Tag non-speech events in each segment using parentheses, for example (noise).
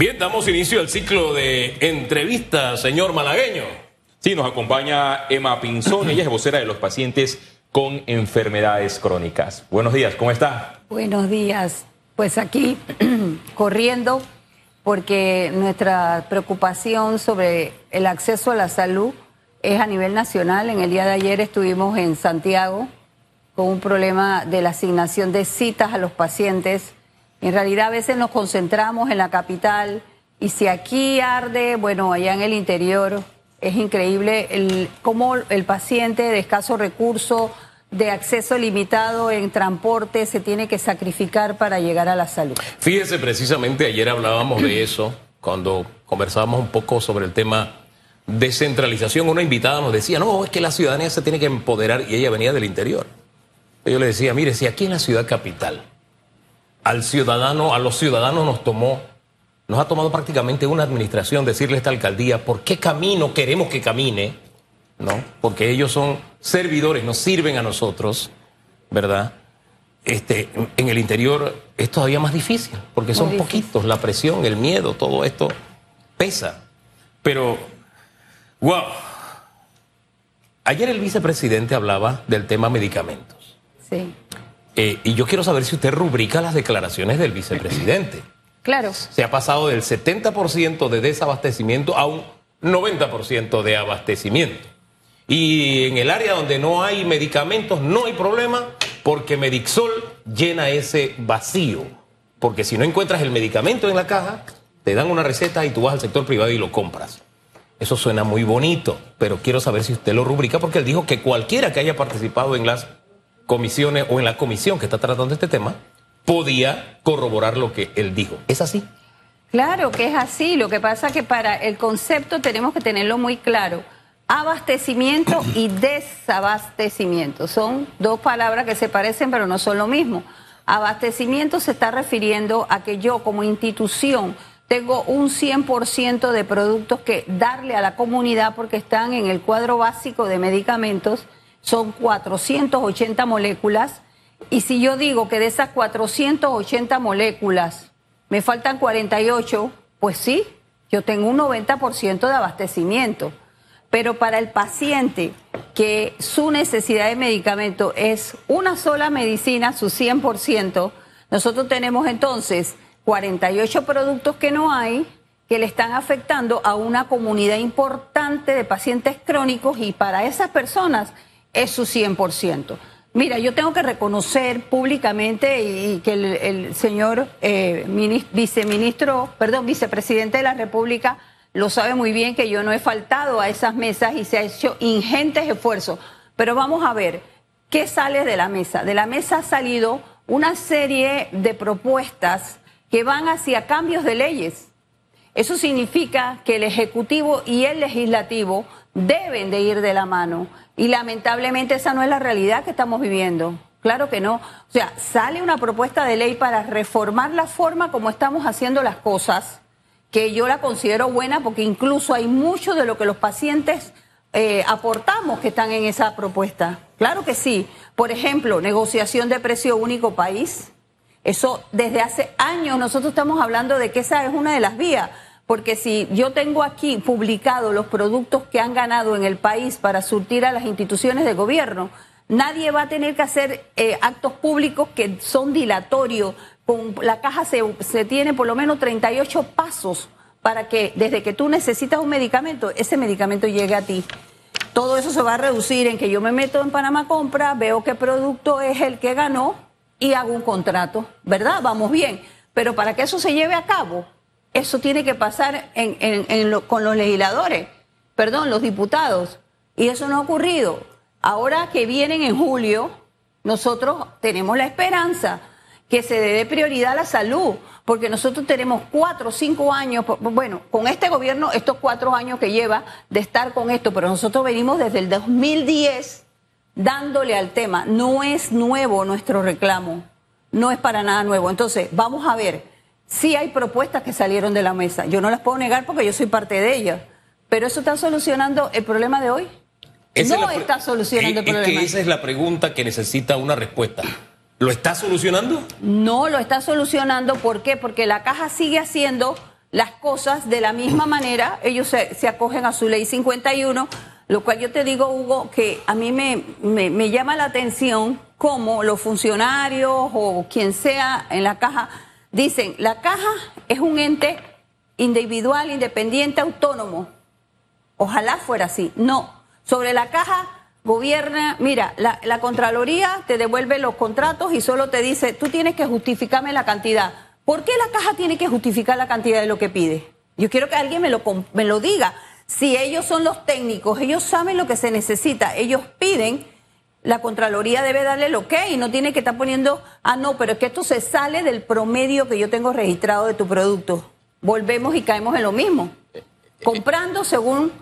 Bien, damos inicio al ciclo de entrevistas, señor malagueño. Sí, nos acompaña Emma Pinzón, ella es vocera de los pacientes con enfermedades crónicas. Buenos días, ¿cómo está? Buenos días. Pues aquí (clears throat) corriendo porque nuestra preocupación sobre el acceso a la salud es a nivel nacional. En el día de ayer estuvimos en Santiago con un problema de la asignación de citas a los pacientes en realidad a veces nos concentramos en la capital y si aquí arde, bueno, allá en el interior es increíble el, cómo el paciente de escaso recurso, de acceso limitado en transporte, se tiene que sacrificar para llegar a la salud. Fíjese, precisamente ayer hablábamos de eso, cuando conversábamos un poco sobre el tema descentralización. Una invitada nos decía, no, es que la ciudadanía se tiene que empoderar y ella venía del interior. Yo le decía, mire, si aquí en la ciudad capital al ciudadano, a los ciudadanos nos tomó, nos ha tomado prácticamente una administración decirle a esta alcaldía por qué camino queremos que camine, ¿no? Porque ellos son servidores, nos sirven a nosotros, ¿verdad? Este, en el interior es todavía más difícil, porque son poquitos, la presión, el miedo, todo esto pesa. Pero, wow. Ayer el vicepresidente hablaba del tema medicamentos. Sí. Eh, y yo quiero saber si usted rubrica las declaraciones del vicepresidente. (clears throat) Claro. Se ha pasado del 70% de desabastecimiento a un 90% de abastecimiento. Y en el área donde no hay medicamentos no hay problema porque Medixol llena ese vacío. Porque si no encuentras el medicamento en la caja, te dan una receta y tú vas al sector privado y lo compras. Eso suena muy bonito, pero quiero saber si usted lo rubrica porque él dijo que cualquiera que haya participado en las comisiones o en la comisión que está tratando este tema, podía corroborar lo que él dijo. ¿Es así? Claro que es así. Lo que pasa es que para el concepto tenemos que tenerlo muy claro. Abastecimiento (clears throat) y desabastecimiento. Son dos palabras que se parecen pero no son lo mismo. Abastecimiento se está refiriendo a que yo como institución tengo un 100% de productos que darle a la comunidad porque están en el cuadro básico de medicamentos son 480 moléculas. Y si yo digo que de esas 480 moléculas me faltan 48, pues sí, yo tengo un 90% de abastecimiento. Pero para el paciente que su necesidad de medicamento es una sola medicina, su 100%, nosotros tenemos entonces 48 productos que no hay, que le están afectando a una comunidad importante de pacientes crónicos y para esas personas es su 100%. Mira, yo tengo que reconocer públicamente y, que el, señor eh, viceministro, perdón, vicepresidente de la República lo sabe muy bien que yo no he faltado a esas mesas y se ha hecho ingentes esfuerzos. Pero vamos a ver, ¿qué sale de la mesa? De la mesa ha salido una serie de propuestas que van hacia cambios de leyes. Eso significa que el Ejecutivo y el Legislativo deben de ir de la mano. Y lamentablemente esa no es la realidad que estamos viviendo. Claro que no. O sea, sale una propuesta de ley para reformar la forma como estamos haciendo las cosas, que yo la considero buena porque incluso hay mucho de lo que los pacientes eh, aportamos que están en esa propuesta. Claro que sí. Por ejemplo, negociación de precio único país. Eso desde hace años nosotros estamos hablando de que esa es una de las vías porque si yo tengo aquí publicado los productos que han ganado en el país para surtir a las instituciones de gobierno, nadie va a tener que hacer eh, actos públicos que son dilatorios. Con la caja se, se tiene por lo menos 38 pasos para que desde que tú necesitas un medicamento, ese medicamento llegue a ti. Todo eso se va a reducir en que yo me meto en Panamá Compra, veo qué producto es el que ganó y hago un contrato, ¿verdad? Vamos bien. Pero para que eso se lleve a cabo, eso tiene que pasar con los legisladores, perdón, los diputados. Y eso no ha ocurrido. Ahora que vienen en julio, nosotros tenemos la esperanza que se dé prioridad a la salud, porque nosotros tenemos cuatro o cinco años, bueno, con este gobierno, estos cuatro años que lleva de estar con esto, pero nosotros venimos desde el 2010 dándole al tema. No es nuevo nuestro reclamo, no es para nada nuevo. Entonces, vamos a ver Sí hay propuestas que salieron de la mesa. Yo no las puedo negar porque yo soy parte de ellas. Pero eso está solucionando el problema de hoy. no está solucionando el problema. Es que esa es la pregunta que necesita una respuesta. ¿Lo está solucionando? No lo está solucionando. ¿Por qué? Porque la caja sigue haciendo las cosas de la misma manera, ellos se, se acogen a su ley 51, lo cual yo te digo, Hugo, que a mí me, me, me llama la atención cómo los funcionarios o quien sea en la caja dicen, la caja es un ente individual, independiente, autónomo. Ojalá fuera así. No, sobre la caja gobierna, mira, la, Contraloría te devuelve los contratos y solo te dice, tú tienes que justificarme la cantidad. ¿Por qué la caja tiene que justificar la cantidad de lo que pide? Yo quiero que alguien me lo, me lo diga. Si ellos son los técnicos, ellos saben lo que se necesita, ellos piden, la Contraloría debe darle el ok y no tiene que estar poniendo, ah, no, pero es que esto se sale del promedio que yo tengo registrado de tu producto. Volvemos y caemos en lo mismo. Comprando según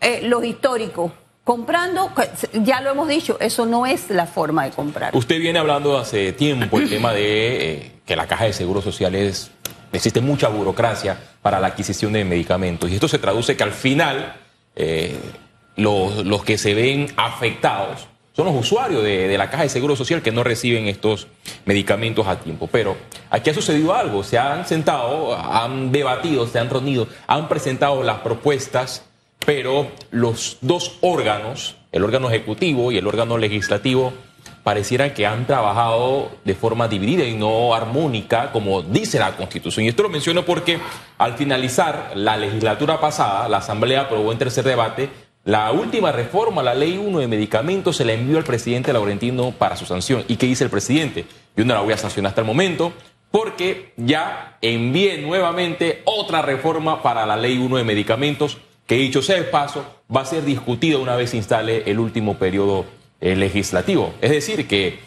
eh, los históricos comprando, ya lo hemos dicho, eso no es la forma de comprar. Usted viene hablando hace tiempo el tema de eh, que la caja de seguros sociales existe mucha burocracia para la adquisición de medicamentos y esto se traduce que al final eh, los, los, que se ven afectados son los usuarios de, la caja de seguro social que no reciben estos medicamentos a tiempo. Pero aquí ha sucedido algo, se han sentado, han debatido, se han reunido, han presentado las propuestas pero los dos órganos, el órgano ejecutivo y el órgano legislativo, parecieran que han trabajado de forma dividida y no armónica, como dice la Constitución. Y esto lo menciono porque al finalizar la legislatura pasada, la Asamblea aprobó en tercer debate la última reforma, la Ley 1 de Medicamentos, se la envió al presidente Laurentino para su sanción. ¿Y qué dice el presidente? Yo no la voy a sancionar hasta el momento porque ya envié nuevamente otra reforma para la Ley 1 de Medicamentos que dicho sea de paso, va a ser discutida una vez se instale el último periodo eh, legislativo. Es decir, que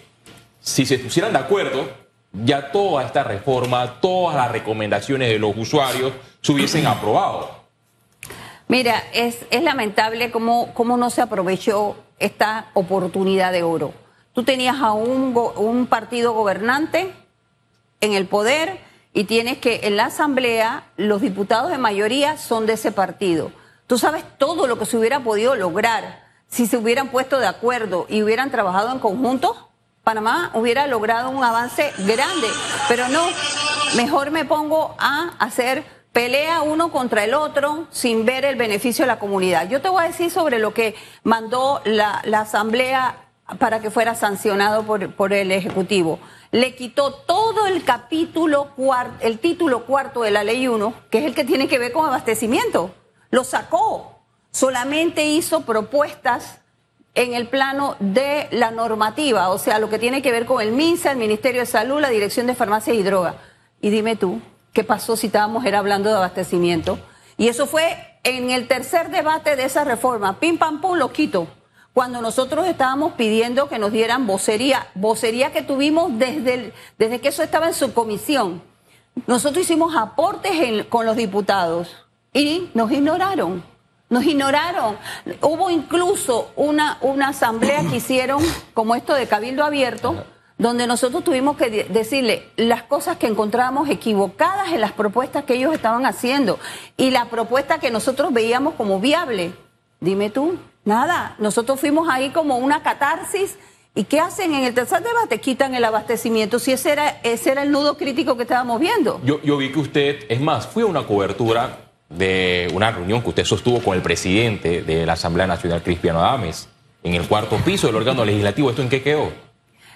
si se pusieran de acuerdo, ya toda esta reforma, todas las recomendaciones de los usuarios se hubiesen aprobado. Mira, es, es lamentable cómo, cómo no se aprovechó esta oportunidad de oro. Tú tenías a un, un partido gobernante en el poder y tienes que en la asamblea los diputados de mayoría son de ese partido Tú sabes todo lo que se hubiera podido lograr si se hubieran puesto de acuerdo y hubieran trabajado en conjunto. Panamá hubiera logrado un avance grande, pero no, mejor me pongo a hacer pelea uno contra el otro sin ver el beneficio de la comunidad. Yo te voy a decir sobre lo que mandó la, Asamblea para que fuera sancionado por, el Ejecutivo. Le quitó todo el capítulo, el título cuarto de la Ley 1, que es el que tiene que ver con abastecimiento lo sacó. Solamente hizo propuestas en el plano de la normativa, o sea, lo que tiene que ver con el MINSA, el Ministerio de Salud, la Dirección de Farmacia y Droga. Y dime tú, ¿qué pasó si estábamos era hablando de abastecimiento? Y eso fue en el tercer debate de esa reforma. Pim, pam, pum, lo quito. Cuando nosotros estábamos pidiendo que nos dieran vocería, vocería que tuvimos desde, desde que eso estaba en su comisión. Nosotros hicimos aportes con los diputados y nos ignoraron. Nos ignoraron. Hubo incluso una, una asamblea que hicieron como esto de cabildo abierto, donde nosotros tuvimos que decirle las cosas que encontrábamos equivocadas en las propuestas que ellos estaban haciendo y la propuesta que nosotros veíamos como viable. Dime tú, nada. Nosotros fuimos ahí como una catarsis. ¿Y qué hacen en el tercer debate? Quitan el abastecimiento. Si ese era, ese era el nudo crítico que estábamos viendo. Yo, yo vi que usted, es más, fui a una cobertura de una reunión que usted sostuvo con el presidente de la Asamblea Nacional, Cristiano Adames, en el cuarto piso del órgano legislativo. ¿Esto en qué quedó?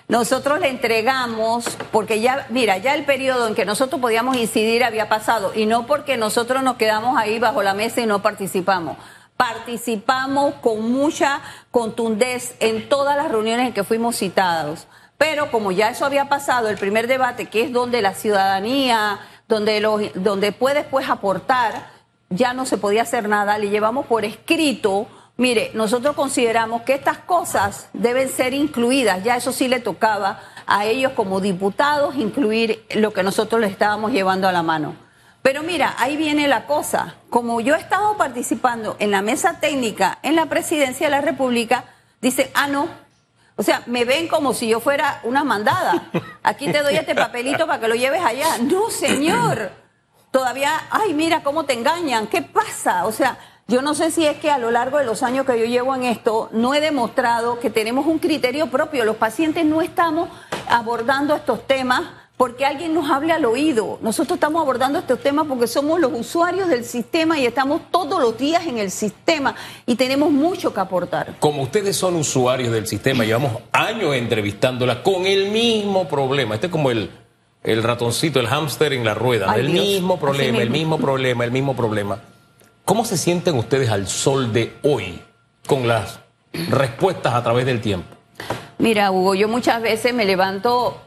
Nosotros le entregamos, porque ya, mira, ya el periodo en que nosotros podíamos incidir había pasado, y no porque nosotros nos quedamos ahí bajo la mesa y no participamos. Participamos con mucha contundez en todas las reuniones en que fuimos citados. Pero como ya eso había pasado, el primer debate, que es donde la ciudadanía, donde, los, donde puedes pues aportar, ya no se podía hacer nada, le llevamos por escrito, mire, nosotros consideramos que estas cosas deben ser incluidas, ya eso sí le tocaba a ellos como diputados incluir lo que nosotros les estábamos llevando a la mano. Pero mira, ahí viene la cosa, como yo he estado participando en la mesa técnica en la presidencia de la República, dice, ah, no, o sea, me ven como si yo fuera una mandada. Aquí te doy este papelito para que lo lleves allá. No, señor todavía, ay, mira cómo te engañan, ¿qué pasa? O sea, yo no sé si es que a lo largo de los años que yo llevo en esto, no he demostrado que tenemos un criterio propio. Los pacientes no estamos abordando estos temas porque alguien nos hable al oído. Nosotros estamos abordando estos temas porque somos los usuarios del sistema y estamos todos los días en el sistema y tenemos mucho que aportar. Como ustedes son usuarios del sistema, llevamos años entrevistándola con el mismo problema. Este es como el, el ratoncito, el hámster en la rueda. Ay, el Dios, mismo problema, el mismo problema, el mismo problema. ¿Cómo se sienten ustedes al sol de hoy con las respuestas a través del tiempo? Mira, Hugo, yo muchas veces me levanto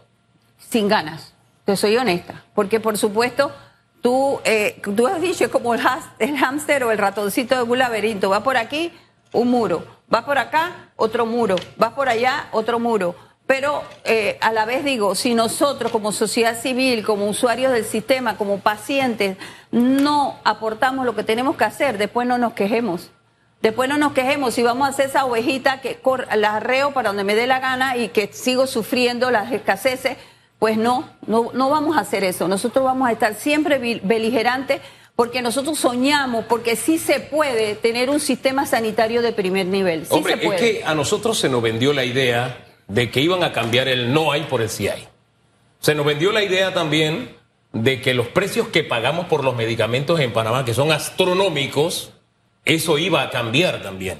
sin ganas, te soy honesta, porque por supuesto tú, eh, tú has dicho, es como el, hámster o el ratoncito de un laberinto, va por aquí, un muro, va por acá, otro muro, va por allá, otro muro. Pero eh, a la vez digo, si nosotros como sociedad civil, como usuarios del sistema, como pacientes, no aportamos lo que tenemos que hacer, después no nos quejemos. Después no nos quejemos si vamos a hacer esa ovejita que la arreo para donde me dé la gana y que sigo sufriendo las escaseces. Pues no, no, no vamos a hacer eso. Nosotros vamos a estar siempre beligerantes porque nosotros soñamos, porque sí se puede tener un sistema sanitario de primer nivel. Sí Hombre, se puede. es que a nosotros se nos vendió la idea de que iban a cambiar el no hay por el sí hay. Se nos vendió la idea también de que los precios que pagamos por los medicamentos en Panamá, que son astronómicos, eso iba a cambiar también.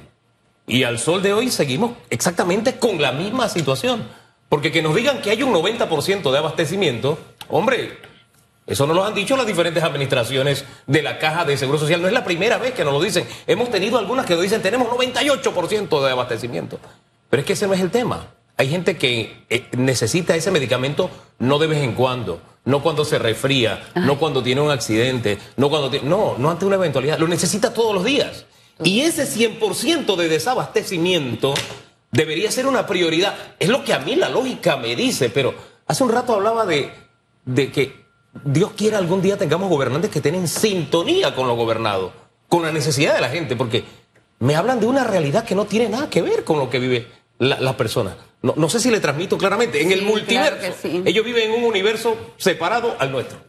Y al sol de hoy seguimos exactamente con la misma situación. Porque que nos digan que hay un 90% de abastecimiento, hombre, eso nos lo han dicho las diferentes administraciones de la Caja de Seguro Social. No es la primera vez que nos lo dicen. Hemos tenido algunas que nos dicen tenemos 98% de abastecimiento. Pero es que ese no es el tema. Hay gente que eh, necesita ese medicamento no de vez en cuando, no cuando se resfría, no cuando tiene un accidente, no cuando tiene, no, no ante una eventualidad, lo necesita todos los días. Y ese 100% de desabastecimiento debería ser una prioridad. Es lo que a mí la lógica me dice, pero hace un rato hablaba de, de que Dios quiera algún día tengamos gobernantes que tienen sintonía con lo gobernado, con la necesidad de la gente, porque me hablan de una realidad que no tiene nada que ver con lo que vive la, la persona. No, no sé si le transmito claramente. En el multiverso, claro sí. ellos viven en un universo separado al nuestro.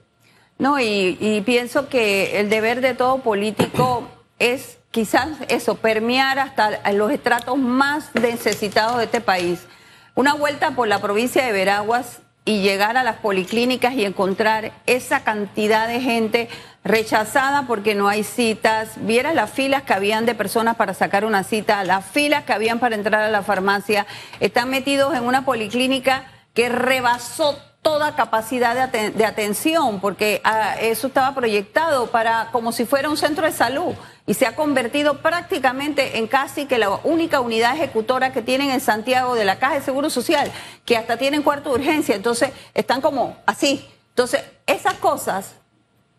No, y, y pienso que el deber de todo político (clears throat) es quizás eso, permear hasta los estratos más necesitados de este país. Una vuelta por la provincia de Veraguas y llegar a las policlínicas y encontrar esa cantidad de gente rechazada porque no hay citas. Viera las filas que habían de personas para sacar una cita, las filas que habían para entrar a la farmacia. Están metidos en una policlínica que rebasó toda capacidad de, aten- de atención, porque ah, eso estaba proyectado para como si fuera un centro de salud y se ha convertido prácticamente en casi que la única unidad ejecutora que tienen en Santiago de la Caja de Seguro Social, que hasta tienen cuarto de urgencia, entonces están como así. Entonces, esas cosas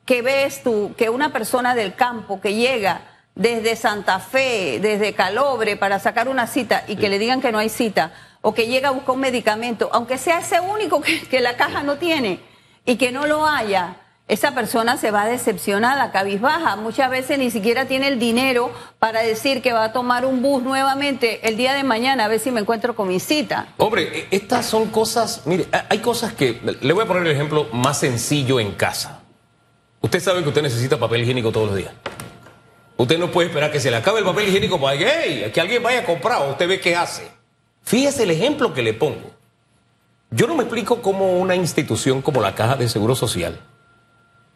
que ves tú, que una persona del campo que llega desde Santa Fe, desde Calobre para sacar una cita y que le digan que no hay cita, o que llega a buscar un medicamento, aunque sea ese único que, que la caja no tiene y que no lo haya, esa persona se va decepcionada, cabizbaja. Muchas veces ni siquiera tiene el dinero para decir que va a tomar un bus nuevamente el día de mañana a ver si me encuentro con mi cita. Hombre, e- estas son cosas, mire, ha- hay cosas que, le voy a poner el ejemplo más sencillo en casa. Usted sabe que usted necesita papel higiénico todos los días. Usted no puede esperar que se le acabe el papel higiénico para que, hey, que alguien vaya a comprar o usted ve qué hace. Fíjese el ejemplo que le pongo. Yo no me explico cómo una institución como la Caja de Seguro Social,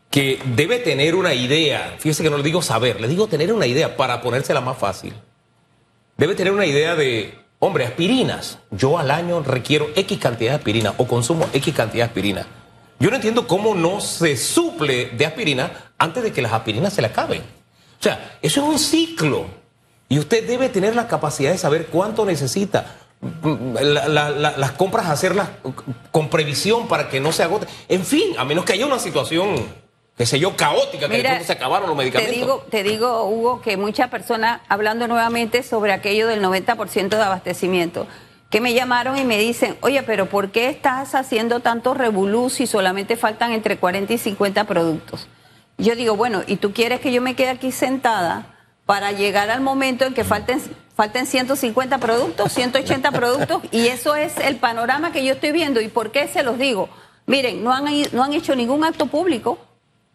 que debe tener una idea, fíjese que no le digo saber, le digo tener una idea para ponérsela más fácil debe tener una idea de, hombre, aspirinas. Yo al año requiero X cantidad de aspirina o consumo X cantidad de aspirina. Yo no entiendo cómo no se suple de aspirina antes de que las aspirinas se le acaben. O sea, eso es un ciclo. Y usted debe tener la capacidad de saber cuánto necesita. Mm, la- la- la- las compras, hacerlas con previsión para que no se agote. En fin, a menos que haya una situación, qué sé yo, caótica, que de pronto se acabaron los medicamentos. Te digo, te digo, Hugo, que muchas personas, hablando nuevamente sobre aquello del 90% de abastecimiento, que me llamaron y me dicen, oye, pero ¿por qué estás haciendo tanto revolú si solamente faltan entre 40 y 50 productos? Yo digo, bueno, ¿y tú quieres que yo me quede aquí sentada para llegar al momento en que falten, falten 150 productos, 180 productos? Y eso es el panorama que yo estoy viendo. ¿Y por qué se los digo? Miren, no han, no han hecho ningún acto público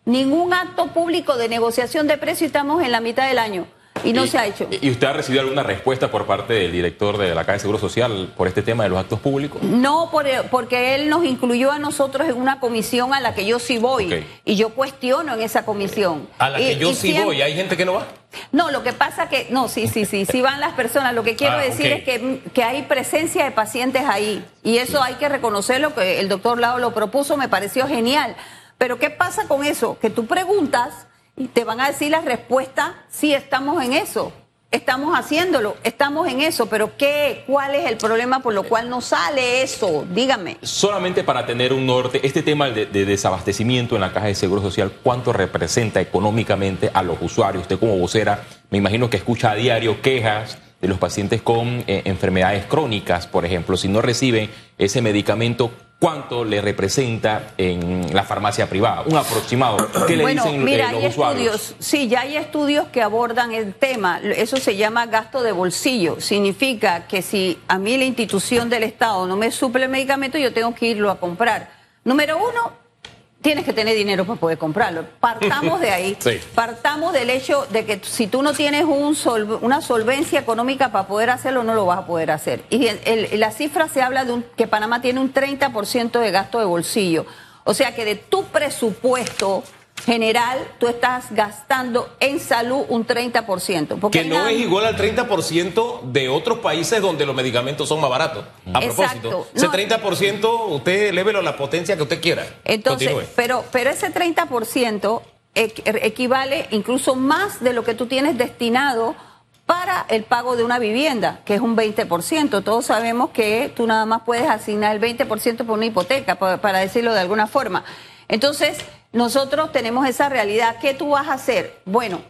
ningún acto público de negociación de precio y estamos en la mitad del año. y no se ha hecho. ¿Y usted ha recibido alguna respuesta por parte del director de la Caja de Seguro Social por este tema de los actos públicos? No, por- porque él nos incluyó a nosotros en una comisión a la que yo sí voy y yo cuestiono en esa comisión. A la que Y- yo y sí siempre- voy, hay gente que no va. No, lo que pasa que, no, sí, sí, sí, sí van las personas. Lo que quiero Ah, decir es que, que hay presencia de pacientes ahí y eso hay que reconocerlo, que el doctor Lau lo propuso, me pareció genial. Pero ¿qué pasa con eso? Que tú preguntas y te van a decir la respuesta, sí, estamos en eso, estamos haciéndolo, estamos en eso, pero ¿qué? ¿Cuál es el problema por lo cual no sale eso? Dígame. Solamente para tener un norte, este tema de, de desabastecimiento en la Caja de Seguro Social, ¿cuánto representa económicamente a los usuarios? Usted como vocera, me imagino que escucha a diario quejas de los pacientes con eh, enfermedades crónicas, por ejemplo. Si no reciben ese medicamento, ¿cuánto le representa en la farmacia privada? Un aproximado. ¿Qué le bueno, dicen eh, mira, los hay usuarios? estudios, sí, ya hay estudios que abordan el tema. Eso se llama gasto de bolsillo. Significa que si a mí la institución del Estado no me suple el medicamento, yo tengo que irlo a comprar. Número uno, tienes que tener dinero para poder comprarlo. Partamos de ahí. (laughs) Sí. Partamos del hecho de que si tú no tienes un sol- una solvencia económica para poder hacerlo, no lo vas a poder hacer. Y el- el- la cifra se habla de un- que Panamá tiene un 30% de gasto de bolsillo. O sea que de tu presupuesto general, tú estás gastando en salud un 30%. Porque Que no es igual al 30% de otros países donde los medicamentos son más baratos. A Exacto. propósito, ese No. 30% usted lévelo a la potencia que usted quiera. Entonces, Continúe. pero, pero ese 30% equ- equivale incluso más de lo que tú tienes destinado para el pago de una vivienda, que es un 20%. Todos sabemos que tú nada más puedes asignar el 20% por una hipoteca, pa- para decirlo de alguna forma. Entonces, nosotros tenemos esa realidad. ¿Qué tú vas a hacer? Bueno,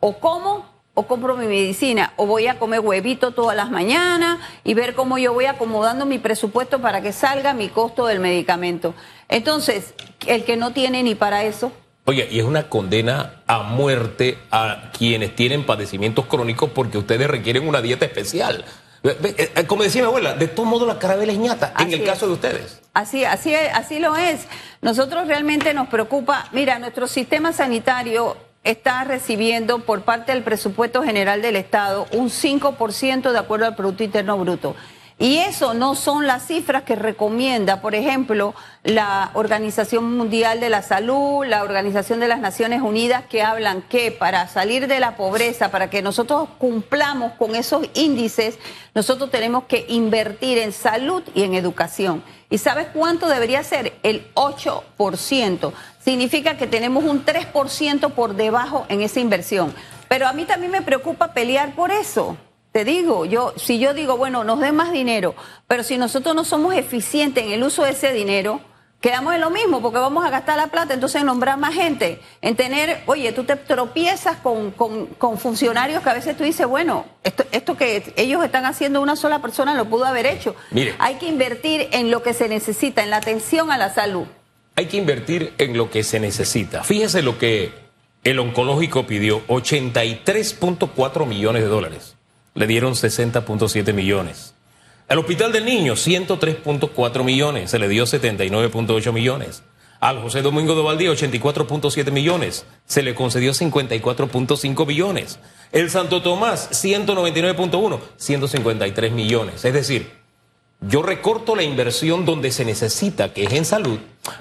o como o compro mi medicina, o voy a comer huevito todas las mañanas y ver cómo yo voy acomodando mi presupuesto para que salga mi costo del medicamento. Entonces, el que no tiene ni para eso, Oye, y es una condena a muerte a quienes tienen padecimientos crónicos porque ustedes requieren una dieta especial. Ve- eh, Como decía mi abuela, de todos modos la carabela es ñata, en el caso de ustedes. Así, así, así lo es. Nosotros realmente nos preocupa, mira, nuestro sistema sanitario está recibiendo por parte del presupuesto general del Estado un 5% de acuerdo al Producto Interno Bruto. Y eso no son las cifras que recomienda, por ejemplo, la Organización Mundial de la Salud, la Organización de las Naciones Unidas, que hablan que para salir de la pobreza, para que nosotros cumplamos con esos índices, nosotros tenemos que invertir en salud y en educación. ¿Y sabes cuánto debería ser? El 8%. Significa que tenemos un 3% por debajo en esa inversión. Pero a mí también me preocupa pelear por eso. Te digo, yo, si yo digo, bueno, nos den más dinero, pero si nosotros no somos eficientes en el uso de ese dinero, quedamos en lo mismo, porque vamos a gastar la plata, entonces en nombrar más gente, en tener, oye, tú te tropiezas con, con- con funcionarios que a veces tú dices, bueno, esto, esto que ellos están haciendo una sola persona lo pudo haber hecho. Mire. Hay que invertir en lo que se necesita, en la atención a la salud. Hay que invertir en lo que se necesita. Fíjese lo que el oncológico pidió, 83.4 millones de dólares. Le dieron 60.7 millones. Al Hospital del Niño, 103.4 millones. Se le dio 79.8 millones. Al José Domingo de Valdía, 84.7 millones. Se le concedió 54.5 millones. El Santo Tomás, 199.1, 153 millones. Es decir, yo recorto la inversión donde se necesita, que es en salud,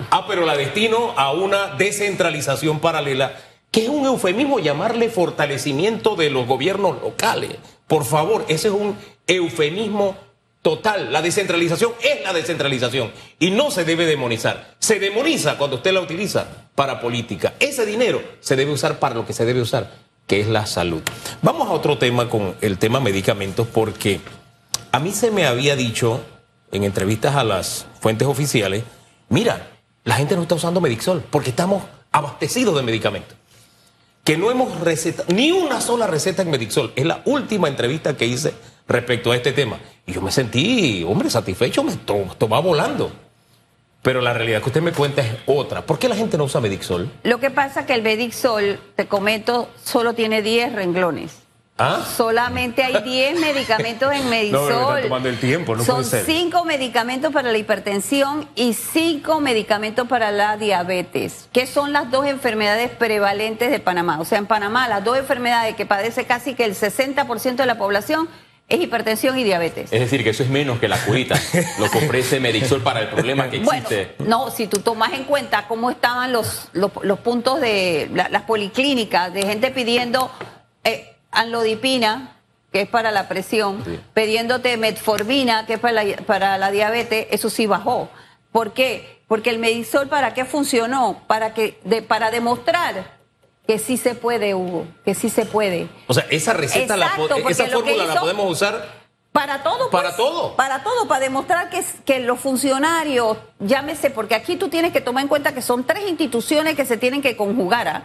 ah, pero la destino a una descentralización paralela, que es un eufemismo llamarle fortalecimiento de los gobiernos locales. Por favor, ese es un eufemismo total. La descentralización es la descentralización y no se debe demonizar. Se demoniza cuando usted la utiliza para política. Ese dinero se debe usar para lo que se debe usar, que es la salud. Vamos a otro tema con el tema medicamentos, porque a mí se me había dicho en entrevistas a las fuentes oficiales, mira, la gente no está usando Medixol porque estamos abastecidos de medicamentos. Que no hemos recetado ni una sola receta en Medixol. Es la última entrevista que hice respecto a este tema. Y yo me sentí, hombre, satisfecho, me to- esto va volando. Pero la realidad que usted me cuenta es otra. ¿Por qué la gente no usa Medixol? Lo que pasa que el Medixol, te comento, solo tiene 10 renglones. ¿Ah? Solamente hay 10 (laughs) medicamentos en Medisol. No, me tomando el tiempo, no Son puede ser. 5 medicamentos para la hipertensión y 5 medicamentos para la diabetes, que son las dos enfermedades prevalentes de Panamá. O sea, en Panamá las dos enfermedades que padece casi que el 60% de la población es hipertensión y diabetes. Es decir, que eso es menos que la curita, lo que ofrece Medixol para el problema que Bueno, existe. no, si tú tomas en cuenta cómo estaban los, los, los puntos de la- las policlínicas, de gente pidiendo eh, anlodipina, que es para la presión, Sí. pidiéndote metformina, que es para la, para la diabetes, eso sí bajó. ¿Por qué? Porque el Medisol, ¿para qué funcionó? Para, que, de, para demostrar que sí se puede, Hugo, que sí se puede. O sea, esa receta, la Exacto, esa fórmula la podemos usar. Para todo. Para pues. todo. Para todo, para demostrar que, que los funcionarios, llámese, porque aquí tú tienes que tomar en cuenta que son tres instituciones que se tienen que conjugar. ¿ah?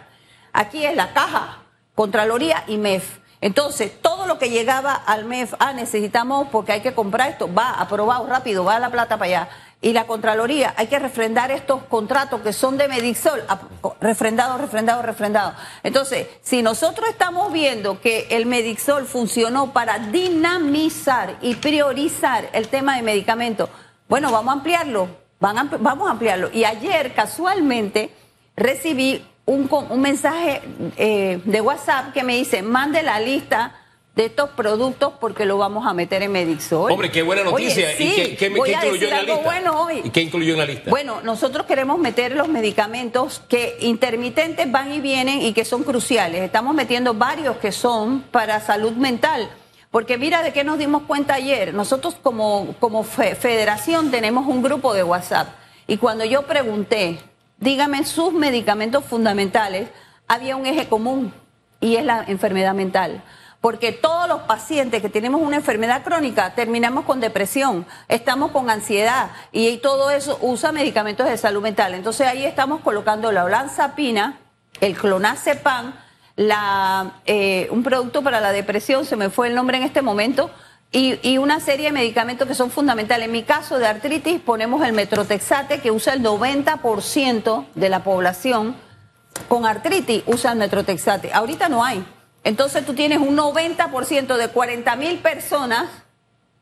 Aquí es la Caja, Contraloría y MEF. Entonces, todo lo que llegaba al MEF, ah, necesitamos porque hay que comprar esto, va aprobado rápido, va la plata para allá. Y la Contraloría, hay que refrendar estos contratos que son de Medixol, refrendado, refrendado, refrendado. Entonces, si nosotros estamos viendo que el Medixol funcionó para dinamizar y priorizar el tema de medicamentos, bueno, vamos a ampliarlo, vamos a ampliarlo. Y ayer, casualmente, recibí un, un mensaje eh, de WhatsApp que me dice, mande la lista de estos productos porque lo vamos a meter en Medixol. Hombre, qué buena Oye, noticia. sí, ¿Y qué, qué- voy qué a incluyó decir en la algo lista? bueno hoy. ¿Y qué incluyó en la lista? Bueno, nosotros queremos meter los medicamentos que intermitentes van y vienen y que son cruciales. Estamos metiendo varios que son para salud mental. Porque mira de qué nos dimos cuenta ayer. Nosotros como, como fe- federación tenemos un grupo de WhatsApp. Y cuando yo pregunté, dígame sus medicamentos fundamentales, había un eje común y es la enfermedad mental. Porque todos los pacientes que tenemos una enfermedad crónica terminamos con depresión, estamos con ansiedad y todo eso usa medicamentos de salud mental. Entonces ahí estamos colocando la olanzapina, el clonazepam, la, eh, un producto para la depresión, se me fue el nombre en este momento, y, y una serie de medicamentos que son fundamentales. En mi caso de artritis ponemos el metrotexate que usa el 90% de la población con artritis usa el metrotexate. Ahorita no hay. Entonces tú tienes un 90% de 40 mil personas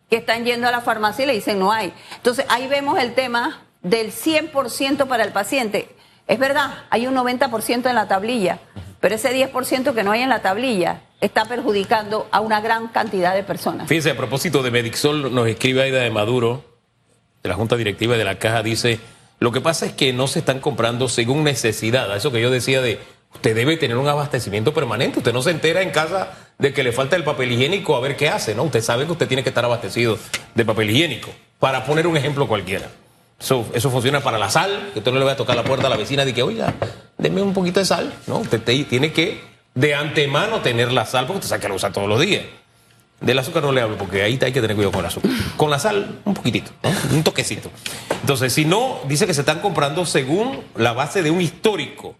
que están yendo a la farmacia y le dicen no hay. Entonces ahí vemos el tema del 100% para el paciente. Es verdad, hay un 90% en la tablilla, pero ese 10% que no hay en la tablilla está perjudicando a una gran cantidad de personas. Fíjense, a propósito de Medixol, nos escribe Aida de Maduro, de la Junta Directiva de la Caja, dice, lo que pasa es que no se están comprando según necesidad. A Eso que yo decía de, usted debe tener un abastecimiento permanente. Usted no se entera en casa de que le falta el papel higiénico a ver qué hace, ¿no? Usted sabe que usted tiene que estar abastecido de papel higiénico. Para poner un ejemplo cualquiera. Eso, eso funciona para la sal, que usted no le va a tocar la puerta a la vecina y que, oiga, denme un poquito de sal, ¿no? Usted te- tiene que de antemano tener la sal porque usted sabe que la usa todos los días. Del azúcar no le hablo porque ahí hay que tener cuidado con el azúcar. Con la sal, un poquitito, ¿no? un toquecito. Entonces, si no, dice que se están comprando según la base de un histórico.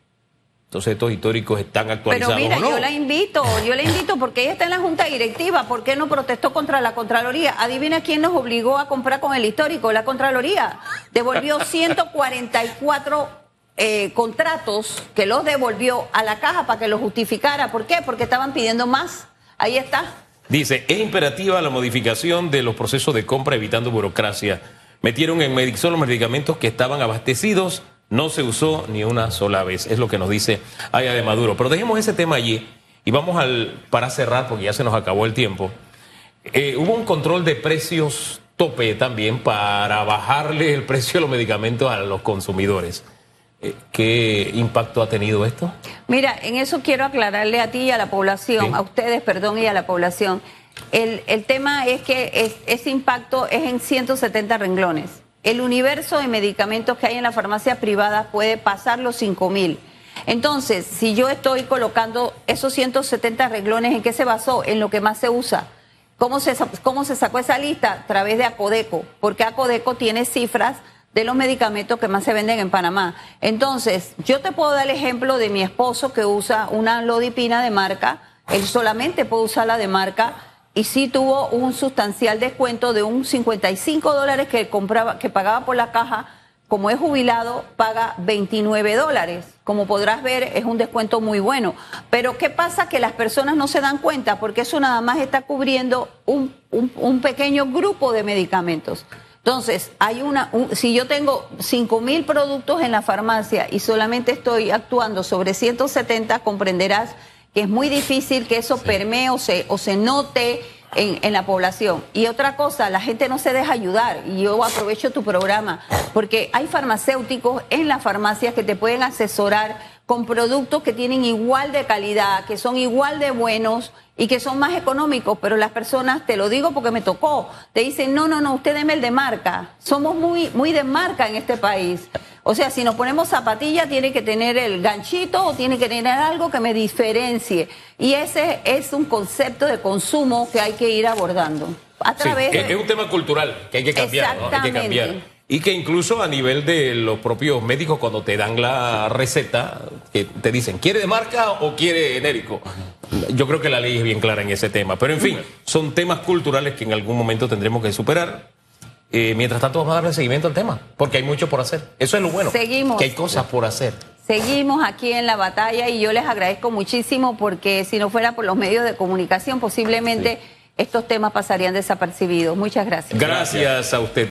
Entonces, estos históricos están Pero actualizados mira, o no. yo la invito, yo la invito porque ella está en la junta directiva. ¿Por qué no protestó contra la Contraloría? Adivina quién nos obligó a comprar con el histórico, la Contraloría. Devolvió (laughs) 144 eh, contratos que los devolvió a la caja para que los justificara. ¿Por qué? Porque estaban pidiendo más. Ahí está. Dice, es imperativa la modificación de los procesos de compra evitando burocracia. Metieron en Medixol los medicamentos que estaban abastecidos, no se usó ni una sola vez. Es lo que nos dice Aya de Maduro. Pero dejemos ese tema allí y vamos al, para cerrar, porque ya se nos acabó el tiempo. Eh, hubo un control de precios tope también para bajarle el precio de los medicamentos a los consumidores. Eh, ¿Qué impacto ha tenido esto? Mira, en eso quiero aclararle a ti y a la población, Sí. a ustedes, perdón, y a la población. El, el tema es que es- ese impacto es en 170 renglones. El universo de medicamentos que hay en la farmacia privada puede pasar los 5 mil. Entonces, si yo estoy colocando esos 170 renglones, ¿en qué se basó? En lo que más se usa. ¿Cómo se, ¿Cómo se sacó esa lista? A través de Acodeco, porque Acodeco tiene cifras de los medicamentos que más se venden en Panamá. Entonces, yo te puedo dar el ejemplo de mi esposo que usa una lodipina de marca, él solamente puede usarla de marca y sí tuvo un sustancial descuento de un 55 dólares que compraba, que pagaba por la caja como es jubilado, paga 29 dólares. Como podrás ver, es un descuento muy bueno. Pero ¿qué pasa? Que las personas no se dan cuenta porque eso nada más está cubriendo un, un- un pequeño grupo de medicamentos. Entonces, hay una, un- si yo tengo 5 mil productos en la farmacia y solamente estoy actuando sobre 170, comprenderás que es muy difícil que eso permee o se, o se note en, en la población. Y otra cosa, la gente no se deja ayudar. Y yo aprovecho tu programa, porque hay farmacéuticos en las farmacias que te pueden asesorar con productos que tienen igual de calidad, que son igual de buenos y que son más económicos, pero las personas, te lo digo porque me tocó, te dicen, no, no, no, usted deme el de marca. Somos muy, muy de marca en este país. O sea, si nos ponemos zapatilla, tiene que tener el ganchito o tiene que tener algo que me diferencie. Y ese es un concepto de consumo que hay que ir abordando. A través que es un tema cultural que hay que cambiar, ¿no? Hay que cambiar. Y que incluso a nivel de los propios médicos, cuando te dan la receta, que te dicen, ¿quiere de marca o quiere genérico? Yo creo que la ley es bien clara en ese tema. Pero en fin, son temas culturales que en algún momento tendremos que superar. Eh, mientras tanto, vamos a darle seguimiento al tema, porque hay mucho por hacer. Eso es lo bueno. Seguimos. Que hay cosas por hacer. Seguimos aquí en la batalla y yo les agradezco muchísimo porque si no fuera por los medios de comunicación, posiblemente estos temas pasarían desapercibidos. Muchas gracias. Gracias a usted.